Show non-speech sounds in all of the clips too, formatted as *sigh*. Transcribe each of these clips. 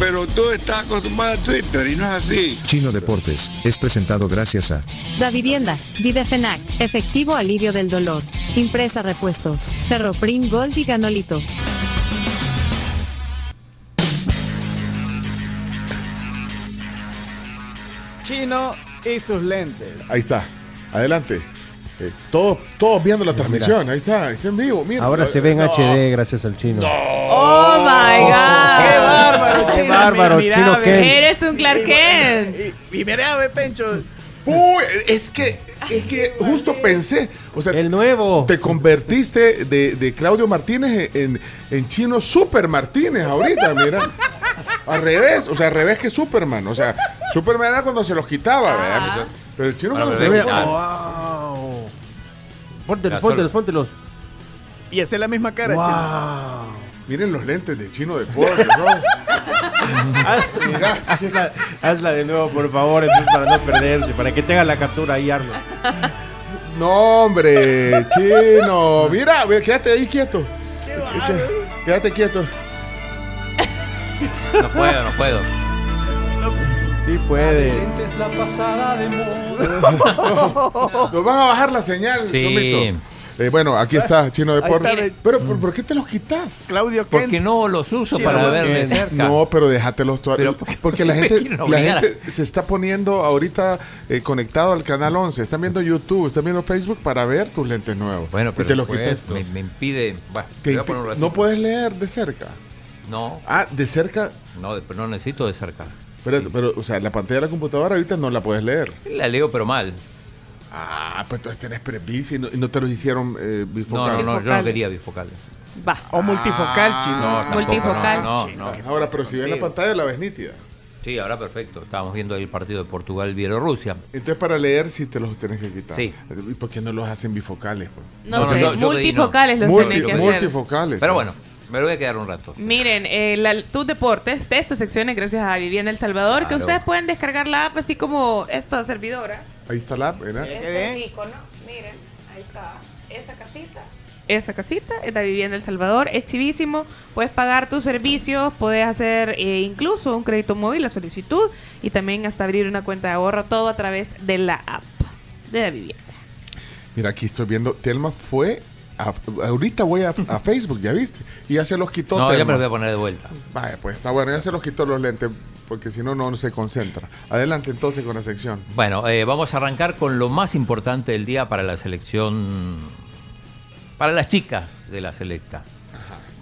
Pero tú estás acostumbrado a Twitter y no es así. Chino Deportes es presentado gracias a Da Vivienda, Videfenac, Efectivo Alivio del Dolor, Impresa Repuestos, Ferroprim Gold y Ganolito. Chino y sus lentes. Ahí está. Adelante. Eh, todos, todos viendo la transmisión. Ahí está. Está en vivo. Mira. Ahora se ve en HD gracias al chino. Oh my God. ¡Qué bárbaro, Qué chino! bárbaro, Mira, chino. Ken. Eres un Clark Kent. Y, y mira, ve, Pencho. Uy, es que, es que justo pensé. O sea, El nuevo. te convertiste de, de Claudio Martínez en, en chino Super Martínez ahorita, mira. Al revés, o sea, al revés que Superman. O sea, Superman era cuando se los quitaba, ¿verdad? Pero el chino cuando se los wow. Póntelos, póntelos, póntelos. Y es la misma cara, Wow. Miren los lentes de chino Deportes, ¿no? Hazla, hazla de nuevo, por favor, entonces para no perderse, para que tenga la captura ahí, Arno. No, hombre, chino. Mira, quédate ahí quieto. Qué- Quédate quieto. No puedo, no puedo. Sí puede. la pasada de moda. *laughs* Nos van a bajar la señal, Sí. Chomito. Eh, bueno, aquí está, Chino Deportes. Está. Pero, ¿por, por qué te los quitas? Claudio Ken. Porque no los uso Chino, para ver de cerca. No, pero déjatelos tú. Pero, ¿por qué- porque la gente, la gente se está poniendo ahorita eh, conectado al canal 11. Están viendo YouTube, están viendo Facebook para ver tus lentes nuevos. Bueno, Y pero te los quitas. me, me impide. Te impi- no puedes leer de cerca. No, Ah, de cerca. no, de- pero no necesito de cerca. Pero, pero, o sea, la pantalla de la computadora ahorita no la puedes leer. La leo, pero mal. Ah, pues entonces tenés presbicia y no, y no te los hicieron eh, No, bifocal. no, no, yo no Bifocales. quería bifocales. Va. O multifocal, chino. No, tampoco, Multifocal. No, no, no. Ahora, pero si ves la pantalla la ves nítida. Sí, ahora perfecto. Estábamos viendo ahí el partido de Portugal-Bielorrusia. Entonces para leer sí te los tenés que quitar. Sí. ¿Y por qué no los hacen bifocales? pues? No, No, sé, no, yo no. multifocales los Multi- tienen que hacer. multifocales. Pero bueno, me lo voy a quedar un rato. Miren, eh, la, tus deportes de estas secciones, gracias a Vivienda El Salvador, que Claro. ustedes pueden descargar la app así como esta servidora. Ahí está la app, ¿verdad? Este es mi icono. Miren, ahí está. Esa casita. Esa casita es la Vivienda El Salvador. Es chivísimo. Puedes pagar tus servicios, puedes hacer eh, incluso un crédito móvil, la solicitud y también hasta abrir una cuenta de ahorro, todo a través de la app de la vivienda. Mira, aquí estoy viendo. Telma fue. a- ahorita voy a, a Facebook, ¿ya viste? Y ya se los quitó. No, ya me los voy a poner de vuelta. Vaya, pues está bueno. Ya se los quitó los lentes. Porque si no, no se concentra. Adelante entonces con la sección. Bueno, eh, vamos a arrancar con lo más importante del día para la selección, para las chicas de la selecta,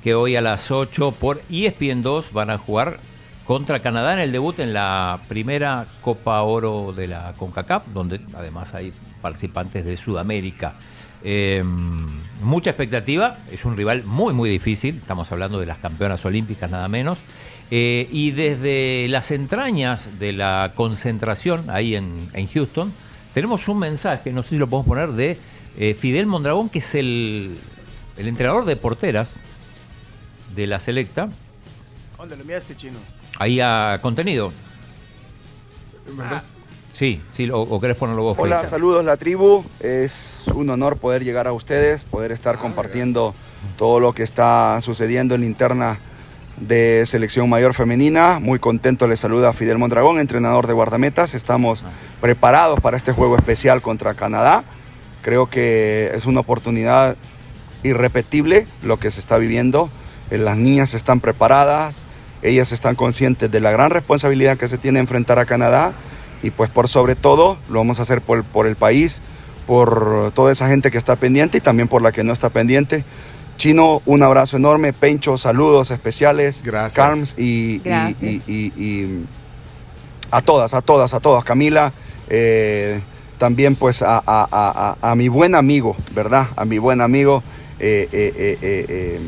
que hoy a las 8 por ESPN 2 van a jugar contra Canadá en el debut en la primera Copa Oro de la CONCACAF, donde además hay participantes de Sudamérica. Eh, mucha expectativa, es un rival muy muy difícil, estamos hablando de las campeonas olímpicas nada menos, Eh, y desde las entrañas de la concentración ahí en, en Houston, tenemos un mensaje, no sé si lo podemos poner, de eh, Fidel Mondragón, que es el, el entrenador de porteras de la selecta, ¿Dónde lo enviaste, chino? ahí a contenido. Sí, sí, o, o querés ponerlo vos. Hola, Felicia? saludos la tribu. Es un honor poder llegar a ustedes, poder estar compartiendo todo lo que está sucediendo en la interna de Selección Mayor Femenina. Muy contento les saluda Fidel Mondragón, entrenador de guardametas. Estamos preparados para este juego especial contra Canadá. Creo que es una oportunidad irrepetible lo que se está viviendo. Eh, Las niñas están preparadas, ellas están conscientes de la gran responsabilidad que se tiene enfrentar a Canadá y pues por sobre todo lo vamos a hacer por, por el país, por toda esa gente que está pendiente y también por la que no está pendiente. Chino, un abrazo enorme. Pencho, saludos especiales. Gracias. Carms y, y- Gracias. y- y- y a todas, a todas, a todas. Camila, eh, también pues a, a- a- a- a mi buen amigo, ¿verdad? A mi buen amigo, eh, eh, eh, eh, eh,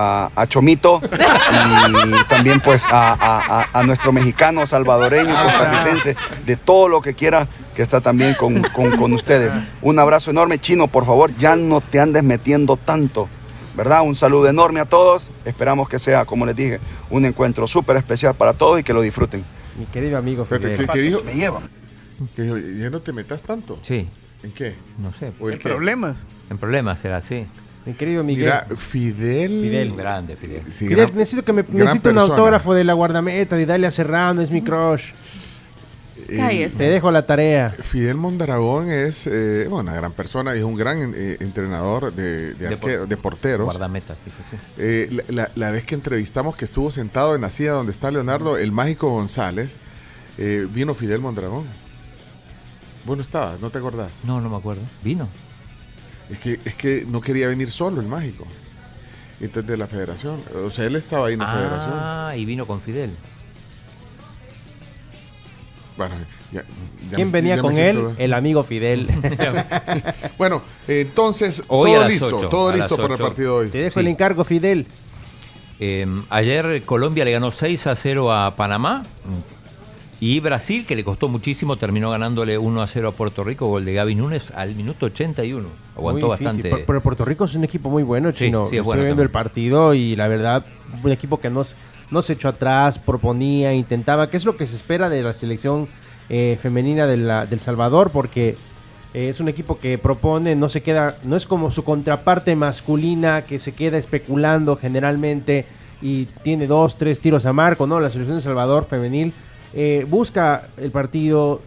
a, a Chomito y también pues a, a- a- a nuestro mexicano, salvadoreño, costarricense, de todo lo que quiera que está también con, con- con ustedes. Un abrazo enorme. Chino, por favor, ya no te andes metiendo tanto. ¿Verdad? Un saludo enorme a todos. Esperamos que sea, como les dije, un encuentro súper especial para todos y que lo disfruten. Mi querido amigo Espérate, Fidel. ¿qué, qué dijo? Me. Que dijo, ya no te metas tanto. Sí, ¿En qué? no sé. ¿O el El qué? problema. En problemas será así. Mi querido Miguel. Mira, Fidel. Fidel. Grande, Fidel. Sí, Fidel, gran- necesito que me necesito un autógrafo de la guardameta de Dalia Serrano, es mi crush. Eh. Te dejo la tarea. Fidel Mondragón es eh, una gran persona y es un gran eh, entrenador de, de, De arque- por- de porteros. Guardameta, sí, sí, sí. Eh, la, la- la vez que entrevistamos que estuvo sentado en la silla donde está Leonardo, el mágico González, eh, vino Fidel Mondragón. Bueno, estabas, ¿no te acordás? No, no me acuerdo. ¿Vino? Es que, es que no quería venir solo el mágico. Entonces de la federación. O sea, él estaba ahí en la federación. Ah, y vino con Fidel. Bueno, ya- ya ¿Quién me- venía ya con él? El amigo Fidel. *laughs* *laughs* Bueno, entonces, Hoy todo listo, todo listo para el partido de hoy. Te dejo Sí. el encargo, Fidel. Eh, ayer Colombia le ganó 6 a 0 a Panamá. Y Brasil, que le costó muchísimo, terminó ganándole 1 a 0 a Puerto Rico. Gol de Gaby Núñez al minuto 81. Aguantó Muy bastante. Pero Puerto Rico es un equipo muy bueno, Sí, chino. sí, es Estoy bueno viendo también. el partido y la verdad, un equipo que no, s- no se echó atrás, proponía, intentaba, que es lo que se espera de la selección eh, femenina de la- del Salvador, porque eh, es un equipo que propone, no se queda, no es como su contraparte masculina que se queda especulando generalmente y tiene dos, tres tiros a marco, ¿no? La selección de Salvador femenil eh, busca el partido,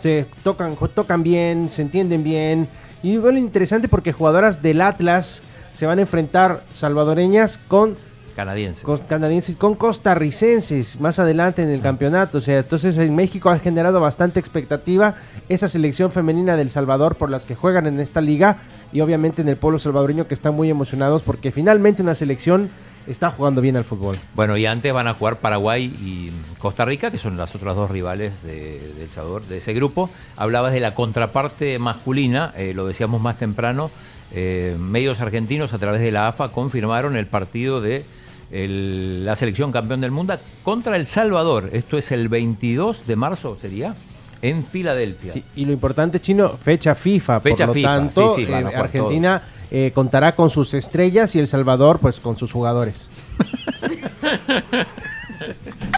se tocan, tocan bien, se entienden bien. Y es bueno, interesante porque jugadoras del Atlas se van a enfrentar salvadoreñas con, Canadiense. con canadienses, con costarricenses más adelante en el campeonato. O sea, entonces en México ha generado bastante expectativa esa selección femenina del Salvador por las que juegan en esta liga y obviamente en el pueblo salvadoreño que están muy emocionados porque finalmente una selección está jugando bien al fútbol. Bueno, y antes van a jugar Paraguay y Costa Rica, que son las otras dos rivales de, de El Salvador, de ese grupo. Hablabas de la contraparte masculina, eh, lo decíamos más temprano. eh, medios argentinos a través de la AFA confirmaron el partido de el- la selección campeón del mundo contra El Salvador. Esto es el 22 de marzo, sería, en Filadelfia. Sí, y lo importante, Chino, fecha FIFA. Fecha por lo FIFA, tanto, sí, sí, eh, Argentina eh, contará con sus estrellas y El Salvador, pues, con sus jugadores. *laughs*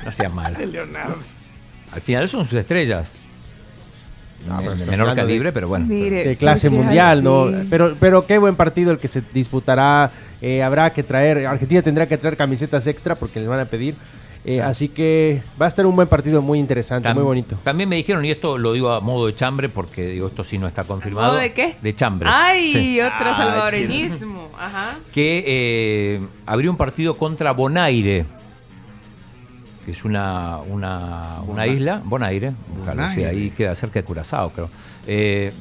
No sea mal. Leonardo. Al final son sus estrellas. pero de estoy menor de- calibre, pero bueno. Mire, de clase ¿por qué mundial, ¿no? Pero, pero qué buen partido el que se disputará. eh, habrá que traer, Argentina tendrá que traer camisetas extra porque les van a pedir. Eh, así que va a estar un buen partido muy interesante, Tam- muy bonito. También me dijeron, y esto lo digo a modo de chambre, porque digo, esto sí no está confirmado. modo de qué? De chambre. Ay, Sí. otro salvadoreñismo. Ajá. Que eh, abrió un partido contra Bonaire, que es una, una, una isla. Bonaire, búscalo, sí, Bonaire. ahí queda cerca de Curazao, creo. Eh,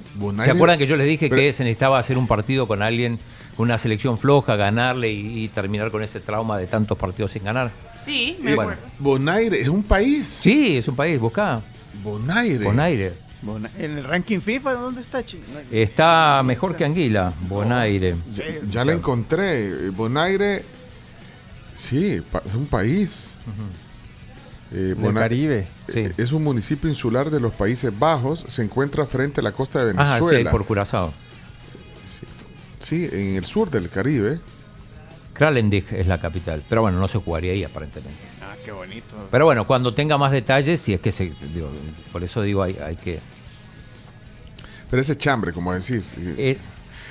¿Se acuerdan que yo les dije Pero- que se necesitaba hacer un partido con alguien, con una selección floja, ganarle y, y terminar con ese trauma de tantos partidos sin ganar? Sí, me Eh, acuerdo. Bonaire, es un país. Sí, es un país, buscá. Bonaire. Bonaire. Bona- En el ranking FIFA, ¿dónde está, chino? Está mejor que Anguila, Bonaire. Ya, ya la encontré. Bonaire, sí, pa- es un país. Eh, Del Bona- Caribe. Sí. eh, Es un municipio insular de los Países Bajos. Se encuentra frente a la costa de Ah, sí, Venezuela. por Curazao. Sí, en el sur del Caribe. Kralendijk es la capital. Pero bueno, no se jugaría ahí aparentemente. Ah, qué bonito. Pero bueno, cuando tenga más detalles, si es que se. digo, por eso digo, hay, hay que. Pero ese chambre, como decís. eh, eh,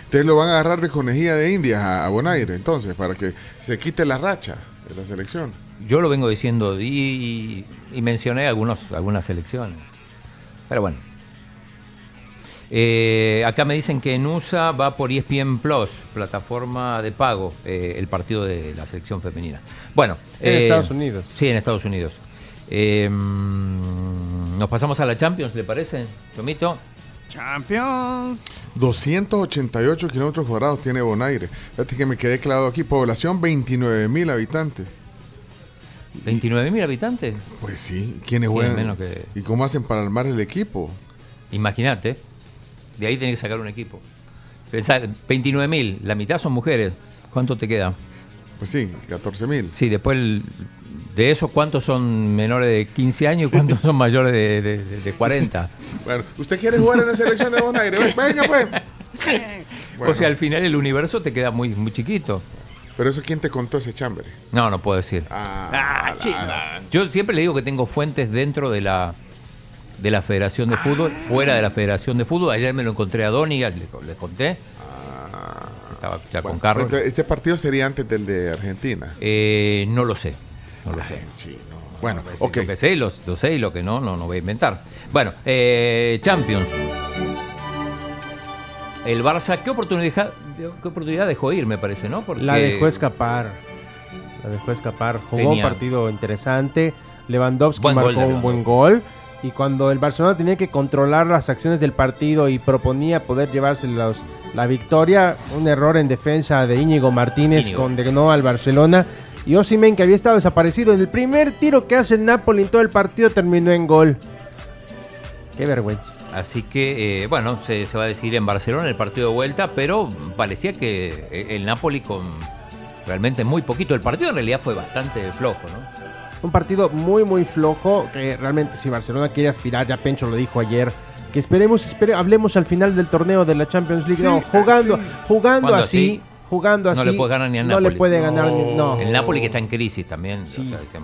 Ustedes lo van a agarrar de conejilla de indias a, a Bonaire, entonces, para que se quite la racha de la selección. yo lo vengo diciendo y, y mencioné algunos, algunas selecciones. Pero bueno. Eh, acá me dicen que en USA va por ESPN Plus, plataforma de pago, eh, el partido de la selección femenina. Bueno. En eh, Estados Unidos. Sí, en Estados Unidos. Eh, mm, nos pasamos a la Champions, ¿le parece? Tomito. Champions. 288 kilómetros cuadrados tiene Bonaire. Fíjate que me quedé clavado aquí. Población 29 mil habitantes. 29.000 habitantes. Pues sí, ¿quiénes juegan? menos que- ¿Y cómo hacen para armar el equipo? Imagínate. De ahí tenés que sacar un equipo. Pensar, 29.000, la mitad son mujeres. ¿Cuánto te queda? Pues sí, 14 mil. Sí, después el- de eso, ¿cuántos son menores de 15 años y cuántos son mayores de, de- de- de 40? *laughs* Bueno, ¿usted quiere jugar en la selección de Bonaire? Venga, pues. Bueno. *laughs* O sea, al final el universo te queda muy, muy chiquito. Pero eso, ¿quién te contó ese chambre? No, no puedo decir. Ah, la- Yo siempre le digo que tengo fuentes dentro de la de la Federación de Fútbol, fuera de la Federación de Fútbol. Ayer me lo encontré a Doniga, le, le conté. Estaba ya con Carlos. Entonces, Este partido sería antes del de Argentina. Eh, no lo sé. No lo sé. Bueno, No, ok. Lo que sé, lo, lo sé y lo que no, no, no voy a inventar. Bueno, eh, Champions. El Barça, ¿qué oportunidad, qué oportunidad dejó ir, me parece, no? Porque La dejó escapar. La dejó escapar. Jugó Tenía- un partido interesante. Lewandowski Buen marcó un buen gol. Y cuando el Barcelona tenía que controlar las acciones del partido y proponía poder llevarse los- la victoria, un error en defensa de Íñigo Martínez Íñigo. condenó al Barcelona. Y Osimhen, que había estado desaparecido en el primer tiro que hace el Napoli en todo el partido, terminó en gol. Qué vergüenza. Así que, eh, bueno, se, se va a decidir en Barcelona el partido de vuelta, pero parecía que eh, el Napoli con realmente muy poquito. El partido en realidad fue bastante flojo, ¿no? Un partido muy, muy flojo. Que realmente, si Barcelona quiere aspirar, ya Pencho lo dijo ayer. Que esperemos, espere, hablemos al final del torneo de la Champions League. Sí, no, jugando, sí. jugando así, así, jugando así. No le puede ganar ni al No Napoli. le puede ganar ni. No. El Napoli que está en crisis también. o sea, dicen-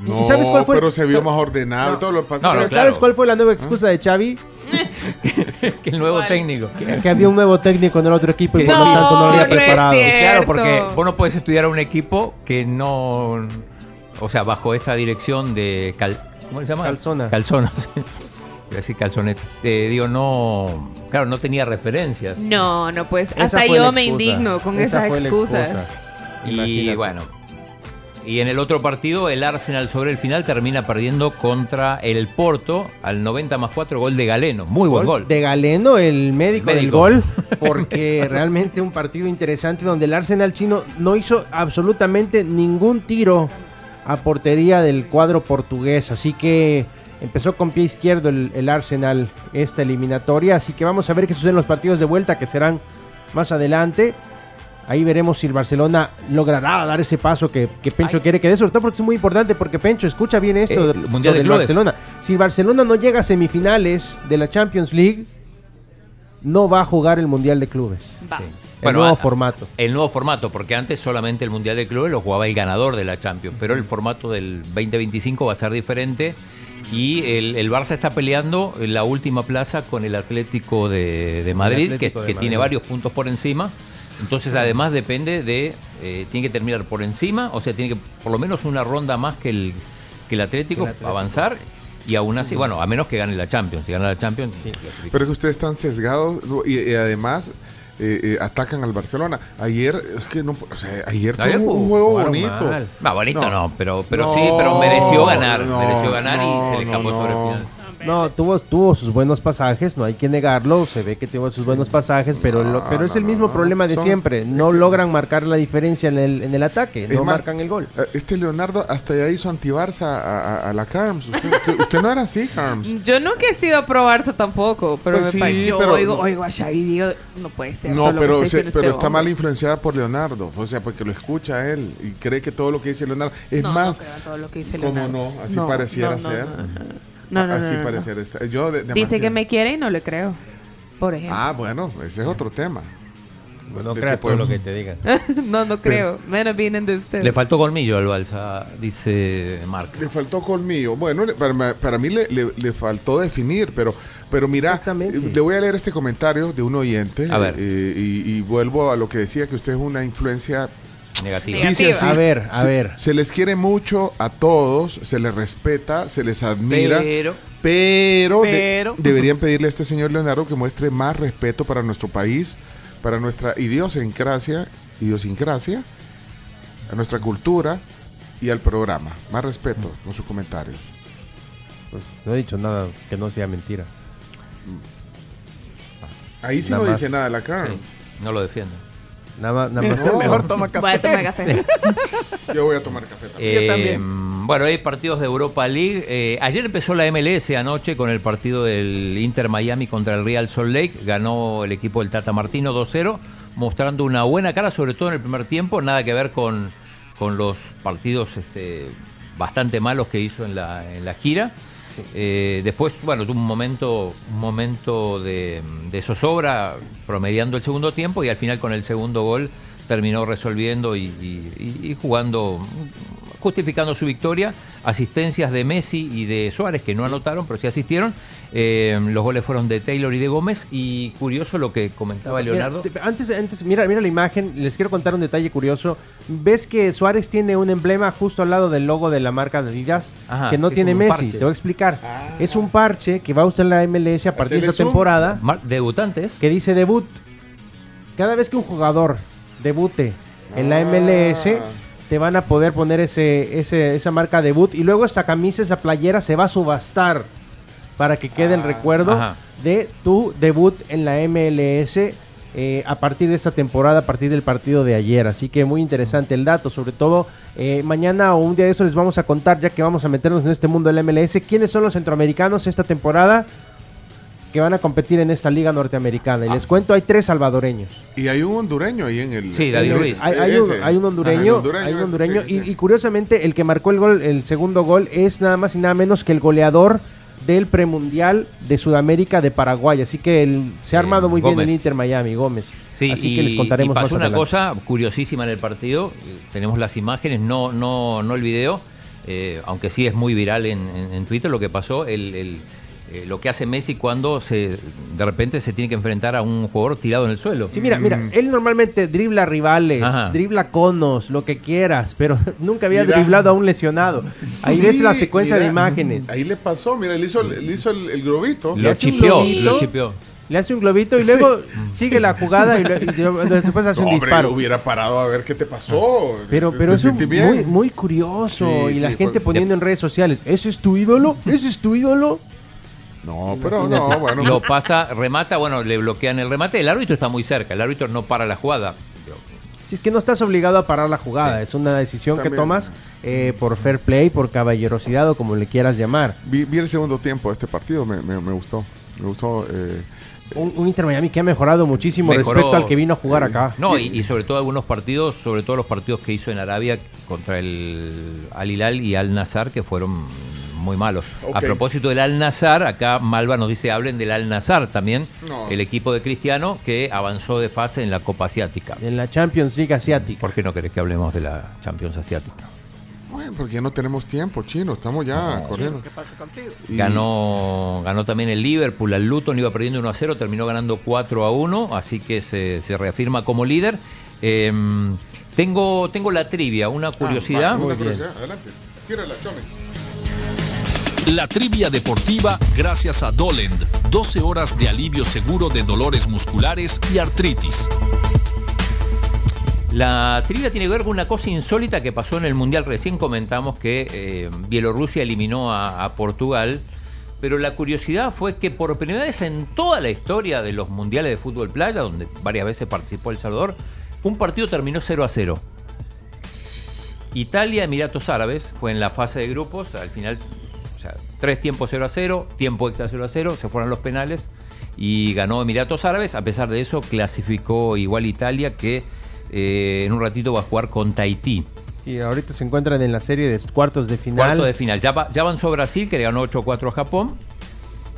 No, ¿Y sabes cuál fue? pero se vio más ordenado todo lo. No, no, claro. ¿Sabes cuál fue la nueva excusa de Xavi? *laughs* que el nuevo técnico. Que había un nuevo técnico en el otro equipo y por lo No, tanto no lo había no preparado. Claro, porque vos no puedes estudiar a un equipo que no. O sea, bajo esta dirección de. Cal- ¿Cómo se llama? Calzona. Calzona, *laughs* sí. Iba a decir calzoneta. Eh, digo, no. Claro, no tenía referencias. No, no, pues Esa hasta yo me indigno con Esa esas excusas. excusa. Y bueno. Y en el otro partido, el Arsenal sobre el final termina perdiendo contra el Porto al 90 más 4, gol de Galeno. Muy buen gol. De Galeno, el médico, del Médico. gol, *laughs* porque realmente un partido interesante donde el Arsenal chino no hizo absolutamente ningún tiro a portería del cuadro portugués. Así que empezó con pie izquierdo el, el Arsenal esta eliminatoria. Así que vamos a ver qué sucede en los partidos de vuelta que serán más adelante. Ahí veremos si el Barcelona logrará dar ese paso que, que Pencho Ay. quiere que dé, sobre todo porque es muy importante, porque Pencho, escucha bien esto Eh, Mundial del. Barcelona. Si el Barcelona no llega a semifinales de la Champions League, no va a jugar el Mundial de Clubes. Va. Bueno, nuevo a- formato. El nuevo formato, porque antes solamente el Mundial de Clubes lo jugaba el ganador de la Champions, pero el formato del 2025 va a ser diferente y el, el Barça está peleando en la última plaza con el Atlético de, de Madrid, que, Atlético de que Madrid. tiene varios puntos por encima. Entonces, además depende de, eh, tiene que terminar por encima, o sea, tiene que por lo menos una ronda más que el, que el Atlético, el avanzar. Y aún así, bueno, a menos que gane la Champions. Si gana la Champions, clasifica. Pero es que ustedes están sesgados y, y además eh, eh, atacan al Barcelona. Ayer, es que no, o sea, ayer fue Ayer un, un juego bonito. mal. No, bonito no, No. pero, pero No, sí, pero mereció ganar. mereció ganar y se le escapó sobre el final. No, tuvo, tuvo sus buenos pasajes, no hay que negarlo, se ve que tuvo sus buenos pasajes, pero, lo- pero es el no, mismo no, problema de son- siempre, no logran marcar la diferencia en el, en el ataque, no más, marcan el gol. eh, Este Leonardo hasta ya hizo anti-Barça a, a- a la Carms. Usted, usted- usted no era así, Carms. Yo nunca he sido pro Barça tampoco, pero Pues me pa- sí, yo pero- oigo, oigo a Xavi digo, no puede ser. No, que pero, está se- pero este está mal influenciada por Leonardo. O sea, porque lo escucha él y cree que todo lo que dice Leonardo. Es No, más, no creo en todo lo que dice ¿cómo Leonardo. no? Así No, pareciera no, no, ser. No, no, no, Así no, no. pareciera estar. Yo de- Dice que me quiere y no le creo. Por ejemplo. Ah, bueno, ese es otro tema. No De creas que todo lo que te digan. *laughs* no, no creo. Menos vienen de usted. Le faltó colmillo al Balsa, dice Marc. Le faltó colmillo. Bueno, le- para, para mí le, le- le faltó definir, pero, pero mira, eh, le voy a leer este comentario de un oyente. A ver. eh, y, y vuelvo a lo que decía, que usted es una influencia Negativa. Dice así, A ver, a se, ver. Se les quiere mucho a todos, se les respeta, se les admira, Pero pero, de- Pero. deberían pedirle a este señor Leonardo que muestre más respeto para nuestro país, para nuestra idiosincrasia, idiosincrasia, a nuestra cultura y al programa. Más respeto con sus comentarios. Pues, no he dicho nada que no sea mentira. Ahí sí Nada no más. dice nada la Carms. no lo defiende. Nada más, nada más. No. Mejor toma Voy a café. tomar café. Yo voy a tomar café también. Yo Eh, también. Bueno, hay partidos de Europa League. Eh, ayer empezó la MLS anoche con el partido del Inter Miami contra el Real Salt Lake. Ganó el equipo del Tata Martino 2-0, mostrando una buena cara, sobre todo en el primer tiempo. Nada que ver con, con los partidos este, bastante malos que hizo en la, en la gira. Eh, después, bueno, tuvo un momento, un momento de, de zozobra promediando el segundo tiempo y al final con el segundo gol terminó resolviendo y, y- jugando, justificando su victoria. Asistencias de Messi y de Suárez que no anotaron, pero sí asistieron. Eh, los goles fueron de Taylor y de Gómez. Y curioso lo que comentaba Leonardo. Mira, antes, antes, mira, mira la imagen, les quiero contar un detalle curioso. ¿Ves que Suárez tiene un emblema justo al lado del logo de la marca de Adidas Ajá, que no tiene Messi? parche. Te voy a explicar. Es un parche que va a usar la MLS a partir de esta temporada. Mar- debutantes. Que dice debut. Cada vez que un jugador debute en la Ah. Te van a poder poner ese, ese, esa marca debut. Y luego esa camisa, esa playera se va a subastar para que quede el recuerdo Ajá. de tu debut en la MLS eh, a partir de esta temporada, a partir del partido de ayer. Así que muy interesante el dato, sobre todo eh, mañana o un día de eso les vamos a contar, ya que vamos a meternos en este mundo del MLS, quiénes son los centroamericanos esta temporada que van a competir en esta liga norteamericana. Y les cuento, hay tres salvadoreños. Y hay un hondureño ahí en el. Sí, David Ruiz. Hay, hay un, hay hondureño, hay un ese, hondureño sí, y, y curiosamente el que marcó el gol, el segundo gol es nada más y nada menos que el goleador del premundial de Sudamérica de Paraguay. Así que el- se ha Eh, armado muy bien el Inter Miami, Gómez. Sí, Así y, que les contaremos y pasó más una adelante. cosa curiosísima en el partido. Tenemos las imágenes, no, no, no el video, eh, aunque sí es muy viral en, en- en Twitter lo que pasó. El, el, eh, lo que hace Messi cuando se de repente se tiene que enfrentar a un jugador tirado en el suelo. Sí, mira, mira, él normalmente dribla rivales, Ajá. dribla conos, lo que quieras, pero *laughs* nunca había Mira. driblado a un lesionado. Ahí Sí, ves la secuencia de imágenes. Ahí le pasó, mira, le hizo, el- le hizo el, el globito. Le hace un globito, Le hace un globito y luego sigue la jugada y, lo- y lo- después hace un hombre, disparo. hubiera parado a ver qué te pasó. Pero, ¿Te pero es muy, muy curioso. Sí, y la gente poniendo en redes sociales, ¿ese es tu ídolo? ¿Ese es tu ídolo? No, pero no, bueno. Lo pasa, remata, bueno, le bloquean el remate. El árbitro está muy cerca, el árbitro no para la jugada. Si es que no estás obligado a parar la jugada, es una decisión que tomas eh, por fair play, por caballerosidad o como le quieras llamar. Vi, vi el segundo tiempo de este partido, me, me- me gustó. Me gustó. eh, Un, un Inter Miami que ha mejorado muchísimo Mejoró. respecto al que vino a jugar acá. No, y, y sobre todo algunos partidos, sobre todo los partidos que hizo en Arabia contra el Al Hilal y Al Nazar, que fueron muy malos. A propósito del Al Nazar, acá Malva nos dice hablen del Al Nazar también, No. el equipo de Cristiano que avanzó de fase en la Copa Asiática. En la Champions League Asiática. ¿Por qué no querés que hablemos de la Champions Asiática? bueno, porque ya no tenemos tiempo, chino, estamos ya corriendo. ¿Qué pasa contigo? Y- Ganó, ganó también el Liverpool, al Luton iba perdiendo 1 a 0, terminó ganando 4 a 1, así que se, se reafirma como líder. Eh, tengo, tengo la trivia, una curiosidad. Ah, va, una curiosidad, adelante. Tírala, Chomes. La trivia deportiva gracias a Dolend. 12 horas de alivio seguro de dolores musculares y artritis. La trivia tiene que ver con una cosa insólita que pasó en el Mundial. Recién comentamos que eh, Bielorrusia eliminó a, a Portugal, pero la curiosidad fue que por primera vez en toda la historia de los Mundiales de Fútbol Playa, donde varias veces participó El Salvador, un partido terminó 0 a 0. Italia, Emiratos Árabes, fue en la fase de grupos, al final, tres tiempos 0 a 0, tiempo extra 0 a 0, se fueron los penales y ganó Emiratos Árabes. A pesar de eso, clasificó igual Italia, que eh, en un ratito va a jugar con Tahití. Y ahorita se encuentran en la serie de cuartos de final. Cuarto de final. Ya, ya avanzó Brasil, que le ganó 8-4 a Japón.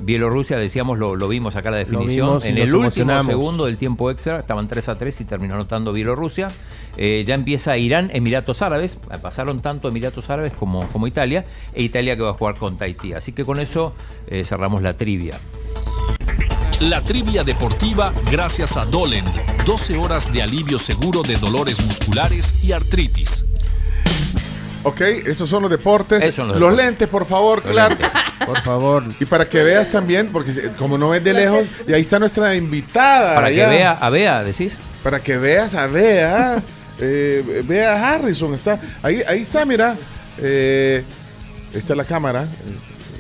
Bielorrusia, decíamos, lo, lo vimos acá la definición. en el último segundo del tiempo extra, estaban 3 a 3 y terminó anotando Bielorrusia. Eh, ya empieza Irán, Emiratos Árabes. Pasaron tanto Emiratos Árabes como, como Italia. E Italia que va a jugar con Tahití. Así que con eso eh, cerramos la trivia. La trivia deportiva gracias a Dolend. 12 horas de alivio seguro de dolores musculares y artritis. Ok, esos son los deportes. Esos son los los deportes. lentes, por favor, Los Clark. Por favor. Y para que veas también, porque como no ves de lejos, y ahí está nuestra invitada. Para que vea a Bea, decís. Para que veas a Bea. *laughs* eh, Bea Harrison está. Ahí, ahí está, mira. Eh, está la cámara.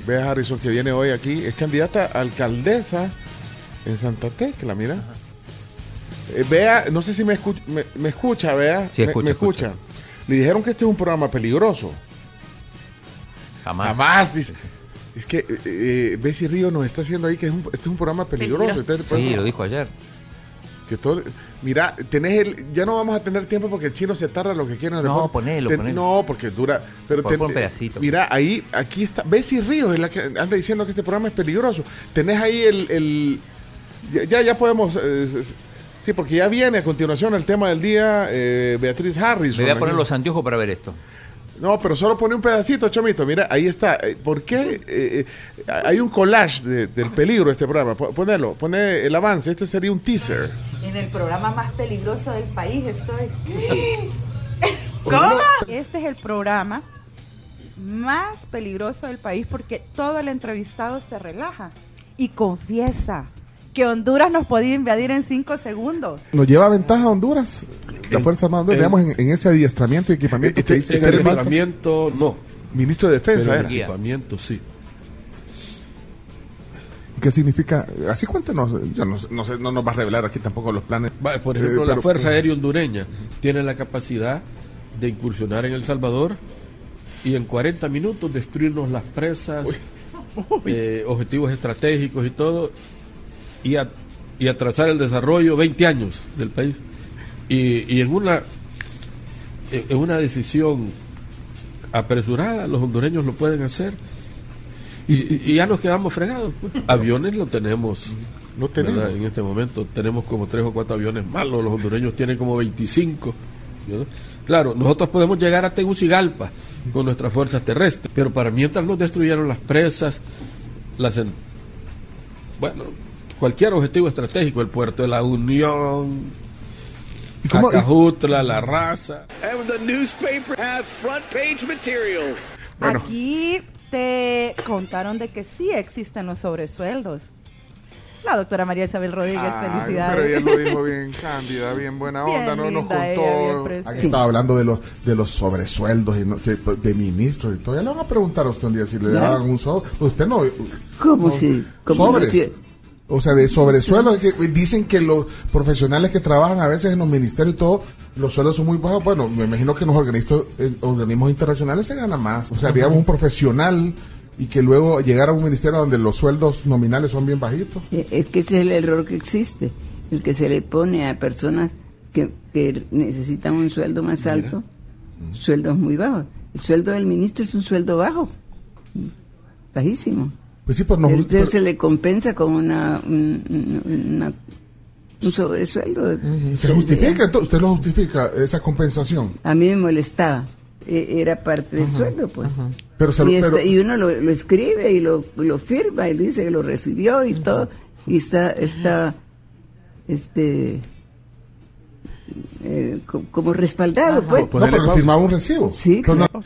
Bea Harrison que viene hoy aquí. Es candidata a alcaldesa en Santa Tecla, mira. Eh, Bea, no sé si me, escu- me, me escucha, Bea. Sí, Me- escucha, me, escucha. Le dijeron que este es un programa peligroso. Jamás. Jamás, dice. Es que eh, eh, Bessie Río nos está haciendo ahí que es un- este es un programa peligroso. Entonces, por Sí, lo dijo ayer. Que todo, mira, tenés el, ya no vamos a tener tiempo porque el chino se tarda lo que quiera. No, ponelo, Ten- ponelo. No, porque dura. Pero ten- un pedacito. Mira, ahí, aquí está. Bessie Ríos es la que anda diciendo que este programa es peligroso. Tenés ahí el. el- ya, ya, podemos. eh, sí, porque ya viene a continuación el tema del día eh, Beatriz Harris. Me voy a poner los anteojos para ver esto. No, pero solo pone un pedacito, Chomito. Mira, ahí está. Eh, ¿Por qué? Eh, hay un collage de- del peligro de este programa. Po- Ponelo, pone el avance. Este sería un teaser. En el programa más peligroso del país estoy. *laughs* ¿Cómo? Este es el programa más peligroso del país porque todo el entrevistado se relaja y confiesa que Honduras nos podía invadir en cinco segundos. ¿Nos lleva ventaja Honduras? La Fuerza Armada Honduras, digamos, en, en ese adiestramiento y equipamiento que dice en que man- adiestramiento, no. Ministro de Defensa Pero era. equipamiento, sí. ¿Qué significa? Así cuéntanos. Yo no, sé- no sé, no nos va a revelar aquí tampoco los planes. Por ejemplo, Eh, la Fuerza Aérea Hondureña tiene la capacidad de incursionar en El Salvador y en 40 minutos destruirnos las presas, eh, objetivos estratégicos y todo, y, a- y atrasar el desarrollo 20 años del país. Y, y en una en una decisión apresurada, los hondureños lo pueden hacer. Y, y ya nos quedamos fregados. pues. *laughs* Aviones lo tenemos. Lo tenemos. ¿verdad? En este momento tenemos como tres o cuatro aviones malos. Los hondureños tienen como 25. ¿verdad? Claro, nosotros podemos llegar a Tegucigalpa con nuestras fuerzas terrestres, pero para mientras nos destruyeron las presas, las en- bueno, cualquier objetivo estratégico, el puerto de la Unión, Acajutla, la raza. And the newspaper have front page material. Aquí te contaron de que sí existen los sobresueldos. La doctora María Isabel Rodríguez, Ay, felicidades. Pero ella lo dijo *laughs* bien cándida, bien buena Bien onda, no nos ella, contó. Aquí estaba hablando de los de los sobresueldos y no- que- de ministros y todo. Ya le van a preguntar a usted un día si le daban un sobre. Usted no. ¿Cómo no- si? ¿Cómo no sobres. si- O sea, de sobresueldos. que dicen que los profesionales que trabajan a veces en los ministerios y todo, los sueldos son muy bajos. Bueno, me imagino que en los organismos, en organismos internacionales se gana más. O sea, digamos, un profesional y que luego llegar a un ministerio donde los sueldos nominales son bien bajitos. Eh, Es que ese es el error que existe, el que se le pone a personas que, que necesitan un sueldo más alto, sueldos muy bajos. El sueldo del ministro es un sueldo bajo, bajísimo. Pues sí, pues no. Entonces se le compensa con una, un, un- una- un sobresueldo. ¿Se justifica? Entonces, ¿Usted lo justifica, esa compensación? A mí me molestaba, e- era parte del Ajá, sueldo, pues. Pero se lo- y, está- pero- y uno lo, lo escribe y lo, lo firma y dice que lo recibió y todo, y está, está este, eh, co- como respaldado, pues. No, pero firmaba un recibo. Sí, Pero no- claro.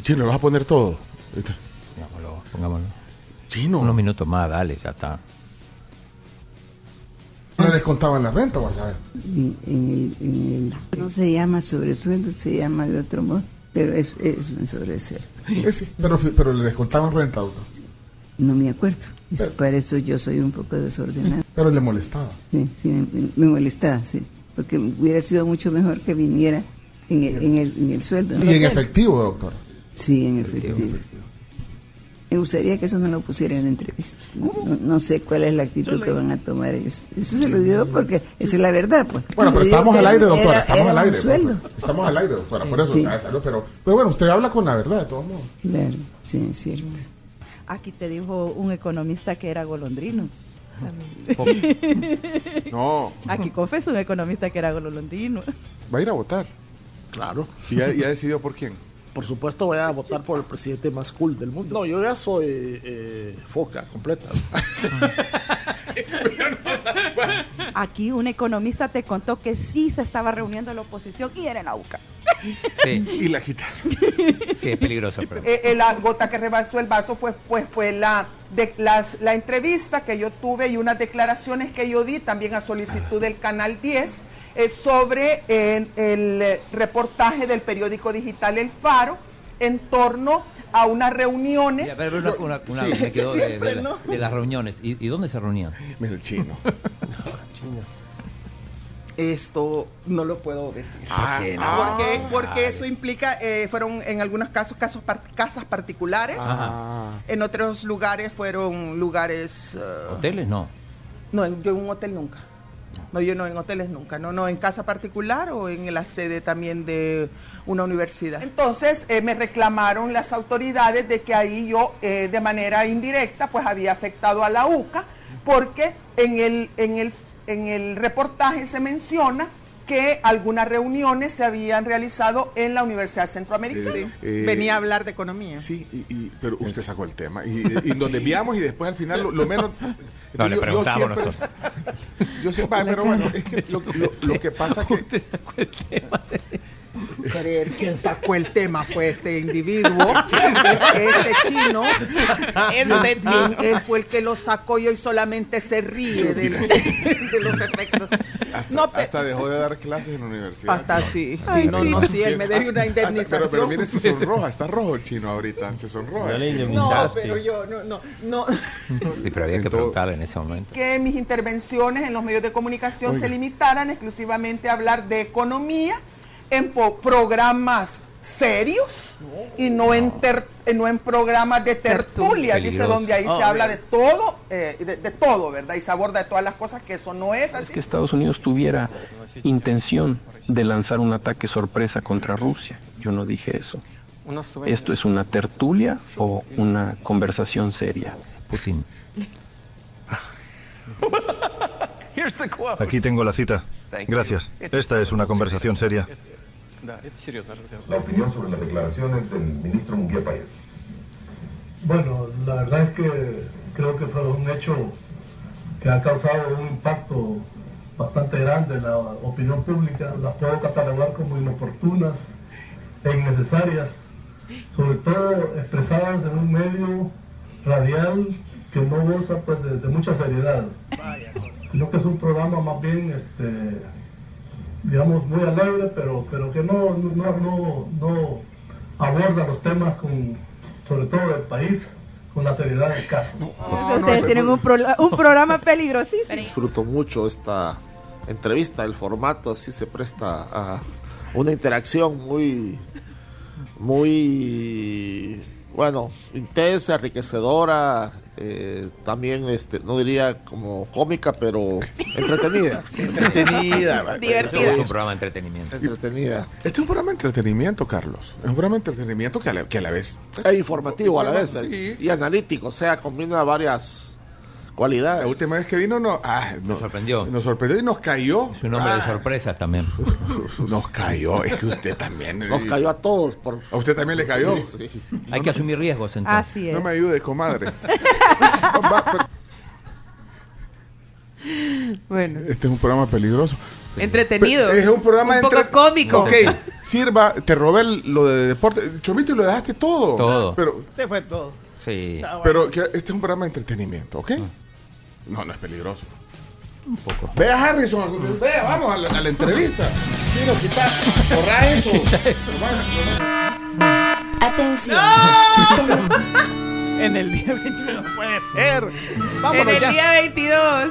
Chino, le vas a poner todo. Pongámoslo, pongámoslo. Chino. Unos minutos más, dale, ya está. No le descontaban la renta, vas a ver. En- en el- en el- no se llama sobresueldo, se llama de otro modo, pero es, es un sobresueldo. Sí, pero, pero le descontaban renta, doctor. No me acuerdo. Es- para eso yo soy un poco desordenado. Pero le molestaba. Sí, sí, me, me molestaba, sí. Porque hubiera sido mucho mejor que viniera en el, en el, en el sueldo. Y en efectivo, doctor. Sí, en efectivo. Me gustaría que eso me lo pusiera en la entrevista. No, no sé cuál es la actitud que van a tomar ellos. Eso se lo digo porque esa es la verdad, pues. Bueno, pero estamos al aire, doctora. era- Estamos era al aire. sueldo. Estamos al aire, doctora. Por eso, Sí. salud, pero, pero bueno, usted habla con la verdad, de todos modos. Claro, sí, es cierto. Aquí te dijo un economista que era golondrino. *laughs* No. Aquí confesó un economista que era golondrino. Va a ir a votar. Claro. ¿Y ya, ya decidió por quién? Por supuesto voy a votar por el presidente más cool del mundo. No, yo ya soy eh, foca completa. *laughs* *laughs* Aquí un economista te contó que sí se estaba reuniendo la oposición y era en la UCA. Sí. Y la quitaron. *laughs* Sí, es peligroso. Pero... Eh, eh, la gota que rebalsó el vaso fue, pues, fue la, de, las, la entrevista que yo tuve y unas declaraciones que yo di también a solicitud del Canal 10 eh, sobre eh, el eh, reportaje del periódico digital El Faro en torno a unas reuniones. Ya, pero una, una- una- Sí, me quedó de, *laughs* siempre, de la- ¿no? de las reuniones. ¿Y, y dónde se reunían? El *laughs* chino. Esto no lo puedo decir. Ah, ¿Por qué no? Porque, eso implica, eh, fueron en algunos casos, casos par- casas particulares. Ajá. En otros lugares fueron lugares... eh, ¿Hoteles? No. no, yo en un hotel nunca. No, yo no en hoteles nunca, no, no, en casa particular o en la sede también de una universidad. Entonces eh, me reclamaron las autoridades de que ahí yo eh, de manera indirecta pues había afectado a la UCA porque en el, en el, en el reportaje se menciona que algunas reuniones se habían realizado en la Universidad Centroamericana. Eh, Venía a hablar de economía. Sí, y, y- pero usted sacó el tema. Y, y donde enviamos y después al final lo, lo menos... No, le yo- siempre- nosotros. Yo siempre, pero bueno, es que lo, lo- lo que pasa que... creer quién sacó el tema fue este individuo, *laughs* este chino. Este chino, él fue el que lo sacó y hoy solamente se ríe de los efectos. Hasta, No, pe- hasta dejó de dar clases en la universidad. Hasta sí, Ay, sí, no, no, sí, él me debe una Hasta- Pero, indemnización. pero mire, se sonroja, está rojo el chino ahorita, se sonroja. No, pero yo no, no, no. Sí, pero había que preguntarle en ese momento. que mis intervenciones en los medios de comunicación Oiga. se limitaran exclusivamente a hablar de economía en programas serios y no en ter- eh, no en programas de tertulia, dice donde ahí se Ah, habla bien. de todo, eh, de, de todo, ¿verdad? Y se aborda de todas las cosas que eso no es es así. que Estados Unidos tuviera intención de lanzar un ataque sorpresa contra Rusia. Yo no dije eso. ¿Esto es una tertulia o una conversación seria? Putin. Aquí tengo la cita. Gracias. Esta es una conversación seria. La opinión sobre las declaraciones del ministro Munguía Páez. Bueno, la verdad es que creo que fue un hecho que ha causado un impacto bastante grande en la opinión pública. Las puedo catalogar como inoportunas e innecesarias, sobre todo expresadas en un medio radial que no goza pues, de, de mucha seriedad. Creo que es un programa más bien, este, digamos, muy alegre, pero, pero que no, no, no, no aborda los temas con, sobre todo del país, con la seriedad del caso. Ustedes tienen un, pro- un programa peligrosísimo. Disfruto mucho esta entrevista, el formato así se presta a una interacción muy, muy, bueno, intensa, enriquecedora, eh, también, este, no diría como cómica, pero *laughs* entretenida. Entretenida. *laughs* Es un programa de entretenimiento. Entretenida. Este es un programa de entretenimiento, Carlos. Es un programa de entretenimiento que a la, que a la vez... pues, Es informativo a la vez Sí. y analítico, o sea, combina varias cualidades. La última vez que vino no, ah, Nos sorprendió. nos sorprendió y nos cayó. Es un hombre de Ah, sorpresas también. *laughs* Nos cayó, es que usted también. Nos cayó a todos. Por... ¿A usted también le cayó? Sí. Hay que asumir riesgos entonces. Así es. No me ayude, comadre. *laughs* Bueno, Este es un programa peligroso. entretenido. Es un programa un poco entre- cómico. Ok, sirva, te robé el- lo de deporte. Chomito, y lo dejaste todo. Todo. Pero, Se fue todo. Sí. pero que este es un programa de entretenimiento, ¿ok? No, no es peligroso. Un poco. Vea Harrison, vea, vamos a la, a la entrevista. Chino, quita, borra eso. Atención. *laughs* En el día 21 no puede ser. En Vámonos el ya. día 22.